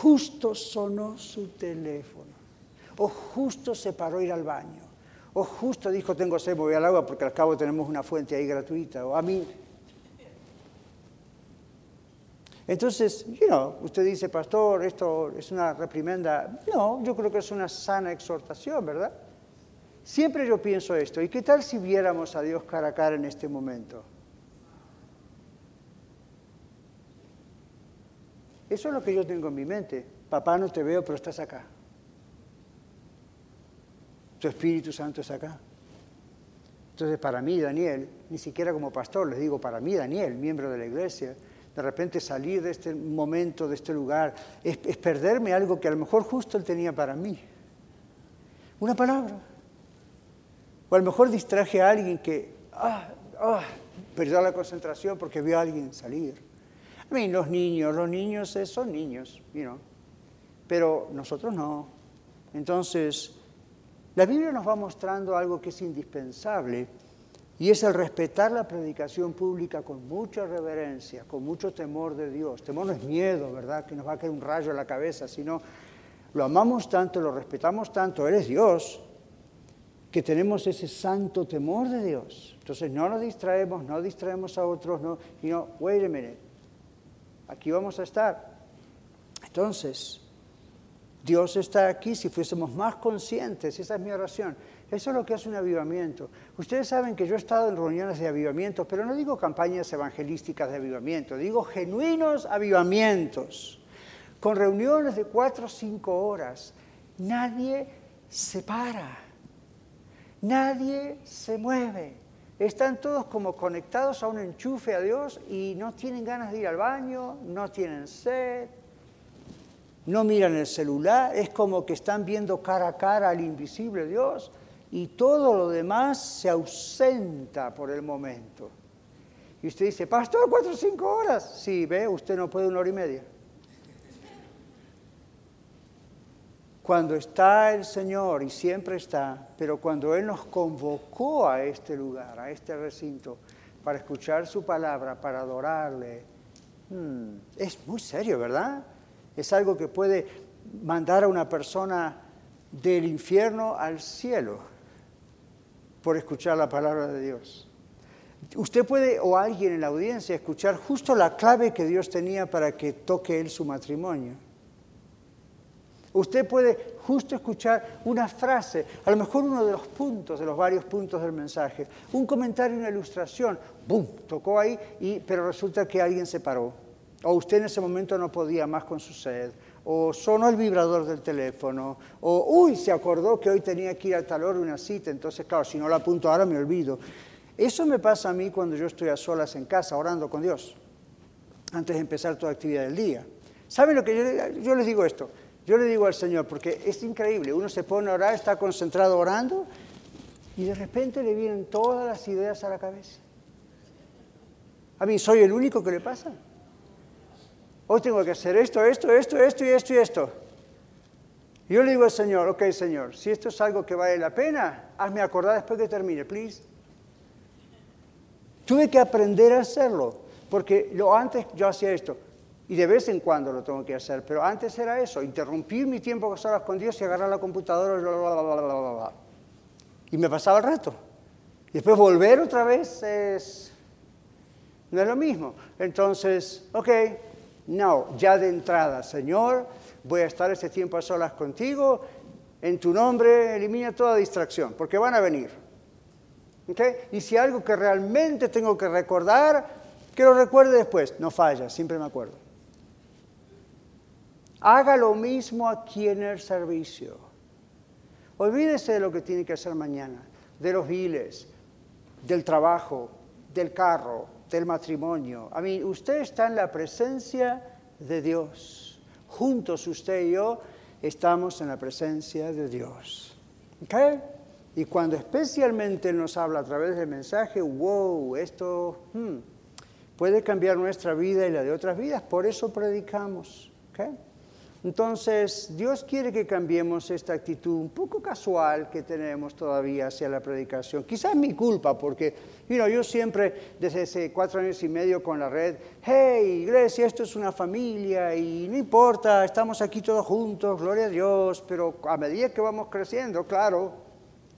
justo sonó su teléfono. O justo se paró a ir al baño. O justo dijo, tengo sed, voy al agua porque al cabo tenemos una fuente ahí gratuita. O a mí, entonces, you know, usted dice, pastor, esto es una reprimenda. No, yo creo que es una sana exhortación, ¿verdad? Siempre yo pienso esto. ¿Y qué tal si viéramos a Dios cara a cara en este momento? Eso es lo que yo tengo en mi mente. Papá, no te veo, pero estás acá. Tu Espíritu Santo es acá. Entonces, para mí, Daniel, ni siquiera como pastor, les digo, para mí, Daniel, miembro de la iglesia, de repente salir de este momento, de este lugar, es, perderme algo que a lo mejor justo Él tenía para mí. Una palabra. O a lo mejor distraje a alguien que ah, ah, perdió la concentración porque vio a alguien salir. A mí, los niños, los niños son niños, you pero nosotros no. Entonces, la Biblia nos va mostrando algo que es indispensable y es el respetar la predicación pública con mucha reverencia, con mucho temor de Dios. Temor no es miedo, ¿verdad? Que nos va a caer un rayo en la cabeza, sino lo amamos tanto, lo respetamos tanto, Él es Dios, que tenemos ese santo temor de Dios. Entonces no nos distraemos, no distraemos a otros, no, y no, wait a minute, aquí vamos a estar. Entonces, Dios está aquí si fuésemos más conscientes, esa es mi oración eso es lo que hace un avivamiento. Ustedes saben que yo he estado en reuniones de avivamiento, pero no digo campañas evangelísticas de avivamiento, digo genuinos avivamientos, con reuniones de cuatro o cinco horas. Nadie se para, nadie se mueve. Están todos como conectados a un enchufe a Dios y no tienen ganas de ir al baño, no tienen sed, no miran el celular, es como que están viendo cara a cara al invisible Dios y todo lo demás se ausenta por el momento. Y usted dice, pastor, cuatro o cinco horas. Sí, ve, usted no puede una hora y media. Cuando está el Señor, y siempre está, pero cuando Él nos convocó a este lugar, a este recinto, para escuchar su palabra, para adorarle, hmm, es muy serio, ¿verdad? Es algo que puede mandar a una persona del infierno al cielo por escuchar la palabra de Dios. Usted puede, o alguien en la audiencia, escuchar justo la clave que Dios tenía para que toque él su matrimonio. Usted puede justo escuchar una frase, a lo mejor uno de los puntos, de los varios puntos del mensaje, un comentario, una ilustración, ¡bum!, tocó ahí, y, pero resulta que alguien se paró. O usted en ese momento no podía más con su sed, o sonó el vibrador del teléfono, o uy, se acordó que hoy tenía que ir a tal hora una cita, entonces claro, si no la apunto ahora me olvido. Eso me pasa a mí cuando yo estoy a solas en casa orando con Dios, antes de empezar toda actividad del día. ¿Saben lo que yo, yo les digo esto? Yo le digo al Señor, porque es increíble, uno se pone a orar, está concentrado orando, y de repente le vienen todas las ideas a la cabeza. A mí, ¿soy el único que le pasa? Hoy tengo que hacer esto, esto, esto, esto y esto y esto. yo le digo al Señor, ok Señor, si esto es algo que vale la pena, hazme acordar después que termine, please. Tuve que aprender a hacerlo, porque lo antes yo hacía esto, y de vez en cuando lo tengo que hacer, pero antes era eso, interrumpir mi tiempo a solas con Dios y agarrar la computadora, bla, y me pasaba el rato. Y después volver otra vez es, no es lo mismo. Entonces, ok, No, ya de entrada, Señor, voy a estar este tiempo a solas contigo, en tu nombre elimina toda distracción, porque van a venir. Y si algo que realmente tengo que recordar, que lo recuerde después, no falla, siempre me acuerdo. Haga lo mismo aquí en el servicio. Olvídese de lo que tiene que hacer mañana, de los viles, del trabajo, del carro, del matrimonio. A mí, usted está en la presencia de Dios. Juntos usted y yo estamos en la presencia de Dios. ¿Okay? Y cuando especialmente nos habla a través del mensaje, wow, esto hmm, puede cambiar nuestra vida y la de otras vidas, por eso predicamos. ¿okay? Entonces, Dios quiere que cambiemos esta actitud un poco casual que tenemos todavía hacia la predicación. Quizás es mi culpa, porque yo siempre, desde hace cuatro años y medio con la red, hey, iglesia, esto es una familia y no importa, estamos aquí todos juntos, gloria a Dios, pero a medida que vamos creciendo, claro,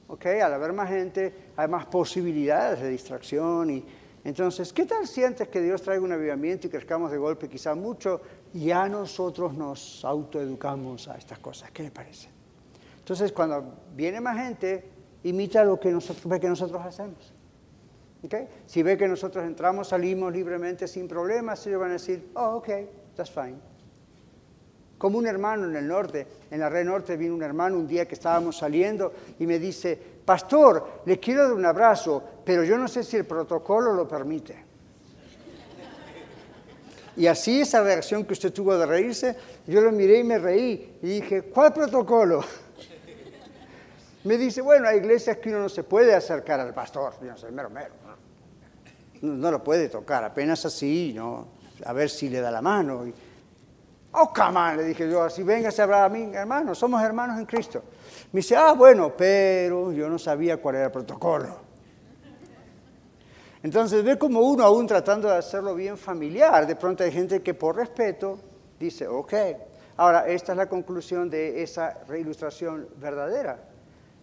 okay, al haber más gente, hay más posibilidades de distracción y entonces, ¿qué tal sientes que Dios traiga un avivamiento y crezcamos de golpe quizá mucho? Ya nosotros nos autoeducamos a estas cosas. ¿Qué le parece? Entonces, cuando viene más gente, imita lo que nosotros, que nosotros hacemos. Si ve que nosotros entramos, salimos libremente sin problemas, ellos van a decir, oh, ok, that's fine. Como un hermano en el norte, en la red norte vino un hermano un día que estábamos saliendo y me dice, pastor, le quiero dar un abrazo, pero yo no sé si el protocolo lo permite. Y así esa reacción que usted tuvo de reírse, yo lo miré y me reí. Y dije, ¿cuál protocolo? Me dice, bueno, hay iglesias que uno no se puede acercar al pastor. No mero. No, lo puede tocar, apenas así, ¿no? A ver si le da la mano. oh, come on, le dije yo, así véngase a hablar a mí, hermano, somos hermanos en Cristo. Me dice, ah, bueno, pero yo no sabía cuál era el protocolo. Entonces ve como uno aún tratando de hacerlo bien familiar, de pronto hay gente que por respeto dice, ok. Ahora, esta es la conclusión de esa reilustración verdadera.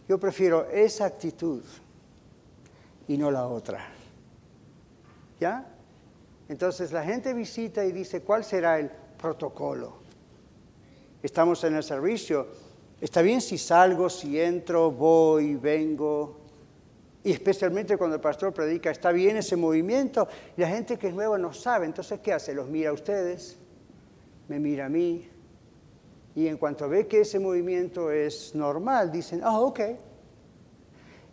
Yo prefiero esa actitud y no la otra. ¿Ya? Entonces la gente visita y dice, ¿cuál será el protocolo? Estamos en el servicio. ¿Está bien si salgo, si entro, voy, vengo? Y especialmente cuando el pastor predica, está bien ese movimiento, la gente que es nueva no sabe, entonces ¿qué hace? Los mira a ustedes, me mira a mí, y en cuanto ve que ese movimiento es normal, dicen, ah, ok.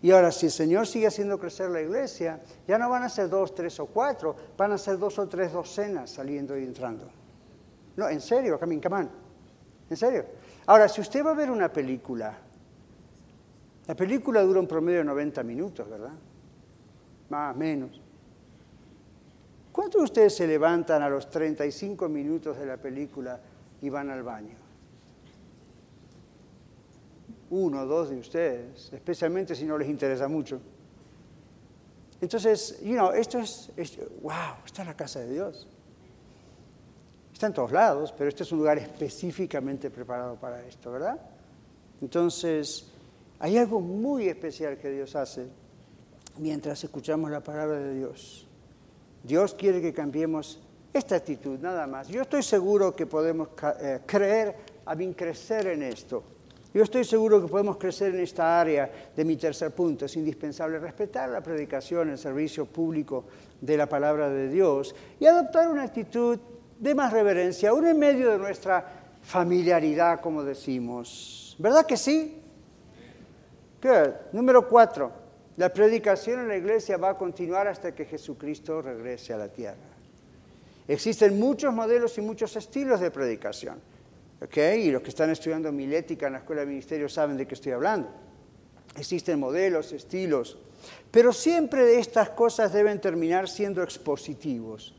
Y ahora, si el Señor sigue haciendo crecer la iglesia, ya no van a ser dos, tres o cuatro, van a ser dos o tres docenas saliendo y entrando. No, en serio, Camín Camán. En serio. Ahora, si usted va a ver una película la película dura un promedio de 90 minutos, ¿verdad? Más, menos. ¿Cuántos de ustedes se levantan a los 35 minutos de la película y van al baño? Uno o dos de ustedes, especialmente si no les interesa mucho. Entonces, you know, esto es, es, wow, está en la casa de Dios. Está en todos lados, pero este es un lugar específicamente preparado para esto, ¿verdad? Entonces, hay algo muy especial que Dios hace mientras escuchamos la palabra de Dios. Dios quiere que cambiemos esta actitud, nada más. Yo estoy seguro que podemos eh, creer, a mí crecer en esto. Yo estoy seguro que podemos crecer en esta área de mi tercer punto. Es indispensable respetar la predicación, el servicio público de la palabra de Dios y adoptar una actitud de más reverencia, aún en medio de nuestra familiaridad, como decimos. ¿Verdad que sí? Número cuatro, la predicación en la iglesia va a continuar hasta que Jesucristo regrese a la tierra. Existen muchos modelos y muchos estilos de predicación. Y los que están estudiando milética en la escuela de ministerio saben de qué estoy hablando. Existen modelos, estilos, pero siempre estas cosas deben terminar siendo expositivos.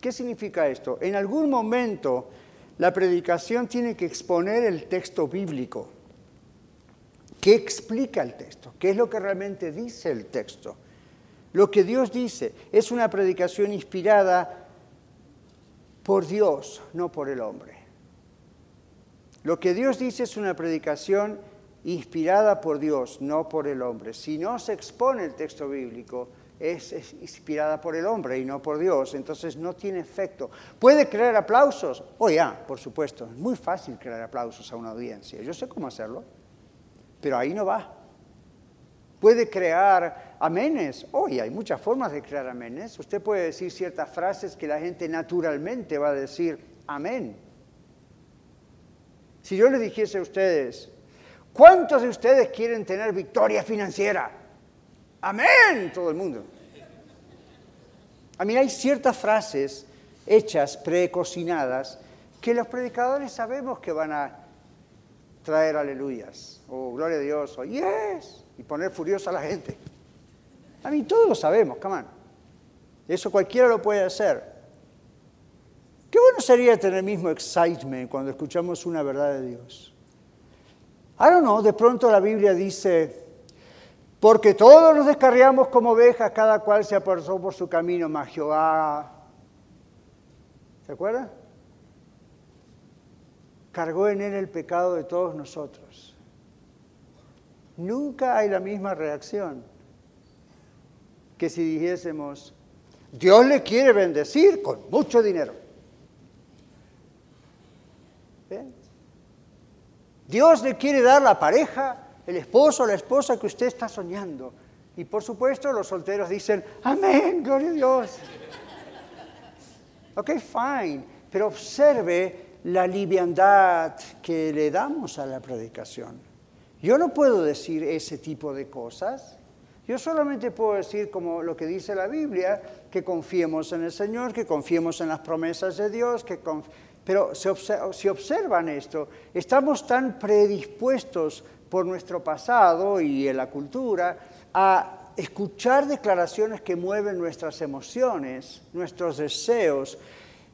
¿Qué significa esto? En algún momento la predicación tiene que exponer el texto bíblico. ¿Qué explica el texto? ¿Qué es lo que realmente dice el texto? Lo que Dios dice es una predicación inspirada por Dios, no por el hombre. Lo que Dios dice es una predicación inspirada por Dios, no por el hombre. Si no se expone el texto bíblico, es, inspirada por el hombre y no por Dios, entonces no tiene efecto. ¿Puede crear aplausos? Oh, ya, por supuesto, es muy fácil crear aplausos a una audiencia, yo sé cómo hacerlo, pero ahí no va. Puede crear amenes, hoy hay muchas formas de crear amenes, usted puede decir ciertas frases que la gente naturalmente va a decir amén. Si yo le dijese a ustedes, ¿cuántos de ustedes quieren tener victoria financiera? Amén, todo el mundo. A mí hay ciertas frases hechas, precocinadas, que los predicadores sabemos que van a traer aleluyas, o gloria a Dios, o yes, y poner furiosa a la gente. A mí todos lo sabemos, come. Eso cualquiera lo puede hacer. Qué bueno sería tener el mismo excitement cuando escuchamos una verdad de Dios. I don't know, de pronto la Biblia dice, porque todos nos descarriamos como ovejas, cada cual se apartó por su camino, mas Jehová, ¿se acuerda? Cargó en él el pecado de todos nosotros. Nunca hay la misma reacción que si dijésemos, Dios le quiere bendecir con mucho dinero. Dios le quiere dar la pareja el esposo la esposa que usted está soñando. Y por supuesto los solteros dicen, amén, gloria a Dios. Ok, fine, pero observe la liviandad que le damos a la predicación. Yo no puedo decir ese tipo de cosas. Yo solamente puedo decir, como lo que dice la Biblia, que confiemos en el Señor, que confiemos en las promesas de Dios, que pero si observan esto, estamos tan predispuestos por nuestro pasado y en la cultura a escuchar declaraciones que mueven nuestras emociones, nuestros deseos,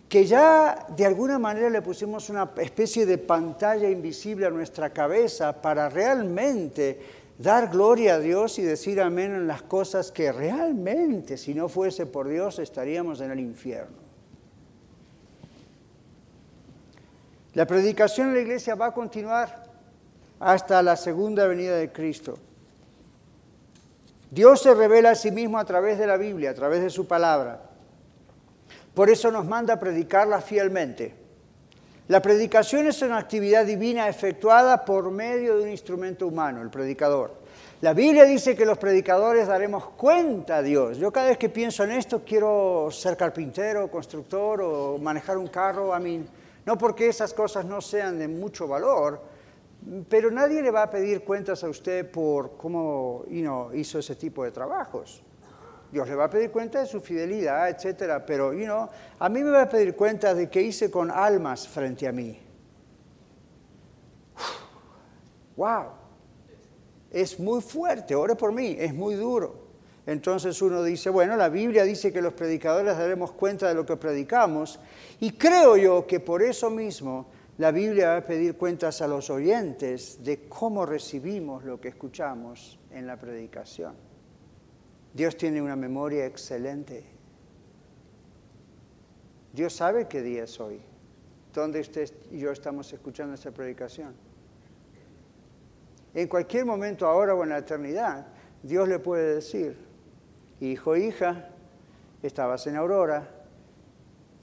que ya de alguna manera le pusimos una especie de pantalla invisible a nuestra cabeza para realmente dar gloria a Dios y decir amén en las cosas que realmente, si no fuese por Dios, estaríamos en el infierno. La predicación en la iglesia va a continuar hasta la segunda venida de Cristo. Dios se revela a sí mismo a través de la Biblia, a través de su palabra. Por eso nos manda a predicarla fielmente. La predicación es una actividad divina efectuada por medio de un instrumento humano, el predicador. La Biblia dice que los predicadores daremos cuenta a Dios. Yo cada vez que pienso en esto quiero ser carpintero, constructor o manejar un carro. A mí, no porque esas cosas no sean de mucho valor, pero nadie le va a pedir cuentas a usted por cómo hizo ese tipo de trabajos. Dios le va a pedir cuenta de su fidelidad, etcétera, pero a mí me va a pedir cuenta de qué hice con almas frente a mí. ¡Wow! Es muy fuerte, ore por mí, es muy duro. Entonces uno dice, bueno, la Biblia dice que los predicadores daremos cuenta de lo que predicamos, y creo yo que por eso mismo la Biblia va a pedir cuentas a los oyentes de cómo recibimos lo que escuchamos en la predicación. Dios tiene una memoria excelente. Dios sabe qué día es hoy, dónde usted y yo estamos escuchando esta predicación. En cualquier momento, ahora o en la eternidad, Dios le puede decir, hijo, hija, estabas en Aurora,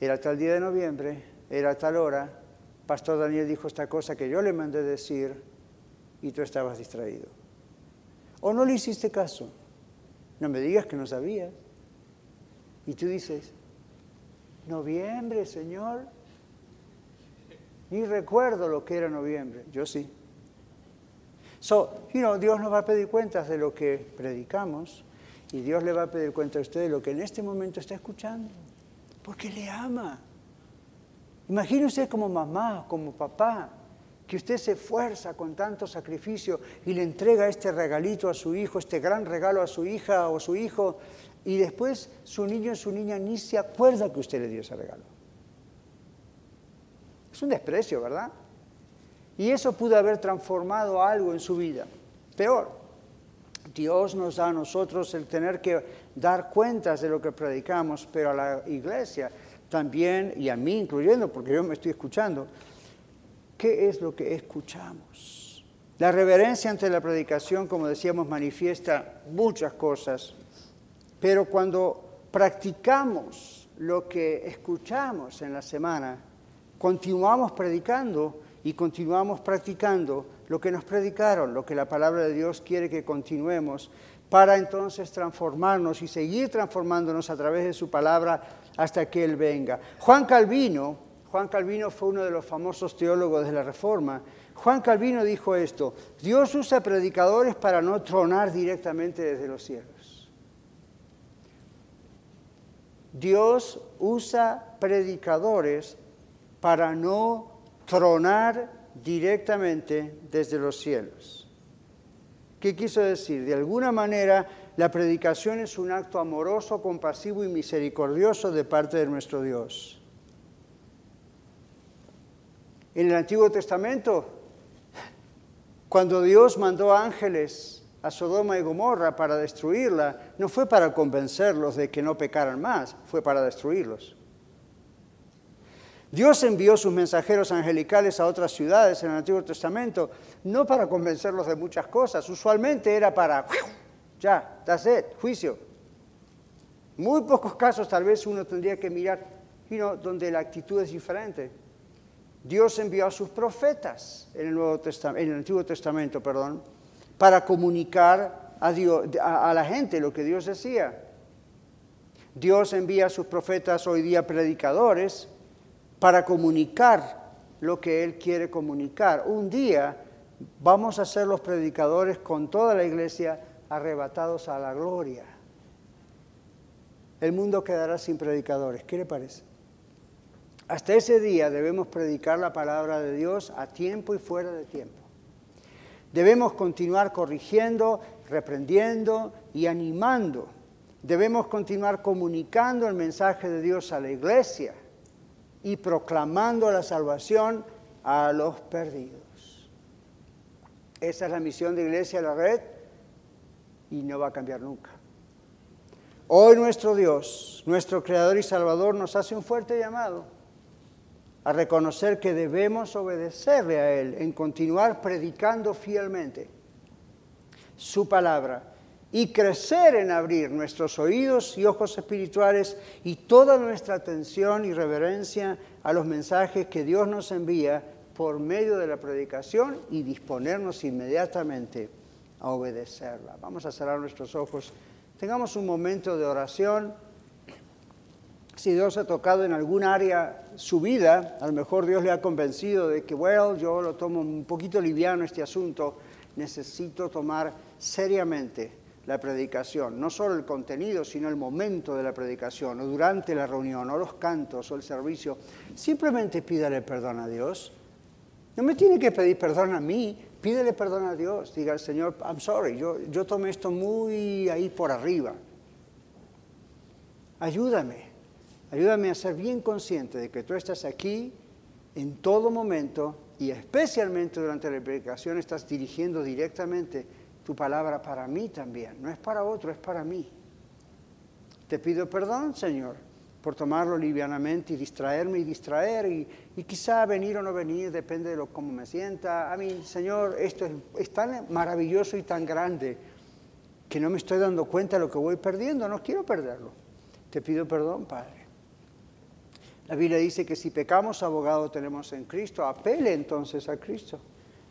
era tal día de noviembre, era tal hora, Pastor Daniel dijo esta cosa que yo le mandé decir y tú estabas distraído. O no le hiciste caso. No me digas que no sabías. Y tú dices, noviembre, Señor. Ni recuerdo lo que era noviembre. Yo sí. So, you know, Dios nos va a pedir cuentas de lo que predicamos y Dios le va a pedir cuenta a usted de lo que en este momento está escuchando. Porque le ama. Imagine como mamá, como papá, que usted se esfuerza con tanto sacrificio y le entrega este regalito a su hijo, este gran regalo a su hija o su hijo, y después su niño o su niña ni se acuerda que usted le dio ese regalo. Es un desprecio, ¿verdad? Y eso pudo haber transformado algo en su vida. Peor, Dios nos da a nosotros el tener que dar cuentas de lo que predicamos, pero a la iglesia también, y a mí incluyendo, porque yo me estoy escuchando, ¿qué es lo que escuchamos? La reverencia ante la predicación, como decíamos, manifiesta muchas cosas, Pero cuando practicamos lo que escuchamos en la semana, continuamos predicando y continuamos practicando lo que nos predicaron, lo que la palabra de Dios quiere que continuemos, para entonces transformarnos y seguir transformándonos a través de su palabra hasta que Él venga. Juan Calvino, Juan Calvino fue uno de los famosos teólogos de la Reforma. Juan Calvino dijo esto, Dios usa predicadores para no tronar directamente desde los cielos. Dios usa predicadores para no tronar directamente desde los cielos. ¿Qué quiso decir? De alguna manera, la predicación es un acto amoroso, compasivo y misericordioso de parte de nuestro Dios. En el Antiguo Testamento, cuando Dios mandó ángeles a Sodoma y Gomorra para destruirla, no fue para convencerlos de que no pecaran más, fue para destruirlos. Dios envió sus mensajeros angelicales a otras ciudades en el Antiguo Testamento, no para convencerlos de muchas cosas, usualmente era para, ya, that's it, juicio. Muy pocos casos tal vez uno tendría que mirar donde la actitud es diferente. Dios envió a sus profetas en el, Nuevo en el Antiguo Testamento perdón, para comunicar a, Dios, a la gente lo que Dios decía. Dios envía a sus profetas hoy día predicadores para comunicar lo que Él quiere comunicar. Un día vamos a ser los predicadores con toda la iglesia arrebatados a la gloria. El mundo quedará sin predicadores. ¿Qué le parece? Hasta ese día debemos predicar la palabra de Dios a tiempo y fuera de tiempo. Debemos continuar corrigiendo, reprendiendo y animando. Debemos continuar comunicando el mensaje de Dios a la iglesia y proclamando la salvación a los perdidos. Esa es la misión de Iglesia de la Red y no va a cambiar nunca. Hoy nuestro Dios, nuestro Creador y Salvador, nos hace un fuerte llamado a reconocer que debemos obedecerle a Él en continuar predicando fielmente su palabra y crecer en abrir nuestros oídos y ojos espirituales y toda nuestra atención y reverencia a los mensajes que Dios nos envía por medio de la predicación y disponernos inmediatamente a obedecerla. Vamos a cerrar nuestros ojos. Tengamos un momento de oración. Si Dios ha tocado en algún área su vida, a lo mejor Dios le ha convencido de que, well, yo lo tomo un poquito liviano este asunto, necesito tomar seriamente la predicación, no solo el contenido, sino el momento de la predicación, o durante la reunión, o los cantos, o el servicio. Simplemente pídale perdón a Dios. No me tiene que pedir perdón a mí, pídele perdón a Dios. Diga al Señor, I'm sorry, yo, yo tomé esto muy ahí por arriba. Ayúdame, ayúdame a ser bien consciente de que tú estás aquí en todo momento y especialmente durante la predicación estás dirigiendo directamente tu palabra para mí también. No es para otro, es para mí. Te pido perdón, Señor, por tomarlo livianamente y distraerme y distraer y, quizá venir o no venir, depende de lo, cómo me sienta. A mí, Señor, esto es, tan maravilloso y tan grande que no me estoy dando cuenta de lo que voy perdiendo, no quiero perderlo. Te pido perdón, Padre. La Biblia dice que si pecamos, abogado tenemos en Cristo, apele entonces a Cristo.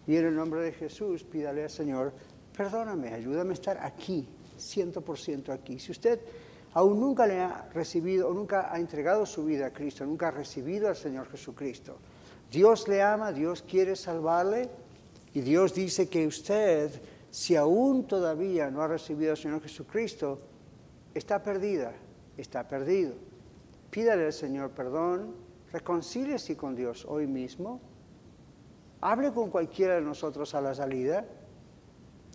Y en el nombre de Jesús, pídale al Señor perdóname, ayúdame a estar aquí, 100% aquí. Si usted aún nunca le ha recibido o nunca ha entregado su vida a Cristo, nunca ha recibido al Señor Jesucristo, Dios le ama, Dios quiere salvarle y Dios dice que usted, si aún todavía no ha recibido al Señor Jesucristo, está perdida, está perdido. Pídale al Señor perdón, reconcíliese con Dios hoy mismo, hable con cualquiera de nosotros a la salida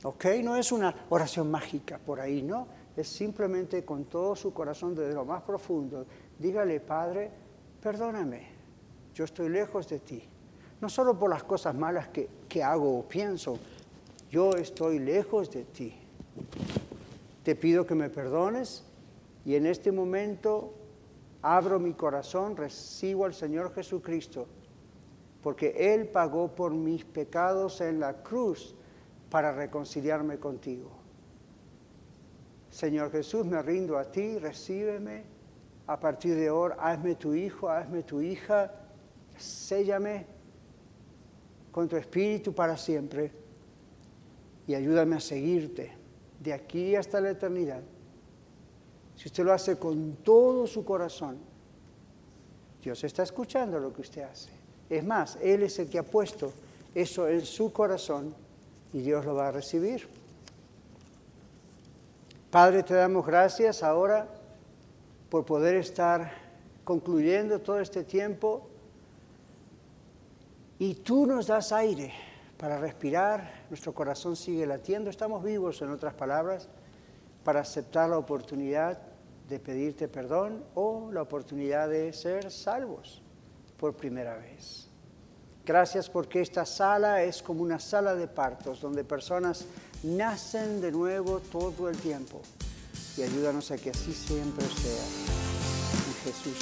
¿Ok? No es una oración mágica por ahí, ¿no? Es simplemente con todo su corazón desde lo más profundo. Dígale, Padre, perdóname, yo estoy lejos de ti. No solo por las cosas malas que, que hago o pienso, yo estoy lejos de ti. Te pido que me perdones y en este momento abro mi corazón, recibo al Señor Jesucristo, porque Él pagó por mis pecados en la cruz para reconciliarme contigo. Señor Jesús, me rindo a ti, recíbeme. A partir de ahora, hazme tu hijo, hazme tu hija, séllame con tu espíritu para siempre y ayúdame a seguirte de aquí hasta la eternidad. Si usted lo hace con todo su corazón, Dios está escuchando lo que usted hace. Es más, Él es el que ha puesto eso en su corazón y Dios lo va a recibir. Padre, te damos gracias ahora por poder estar concluyendo todo este tiempo y tú nos das aire para respirar, nuestro corazón sigue latiendo, estamos vivos en otras palabras, para aceptar la oportunidad de pedirte perdón o la oportunidad de ser salvos por primera vez. Gracias porque esta sala es como una sala de partos donde personas nacen de nuevo todo el tiempo. Y ayúdanos a que así siempre sea. En Jesús.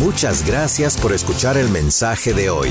Muchas gracias por escuchar el mensaje de hoy.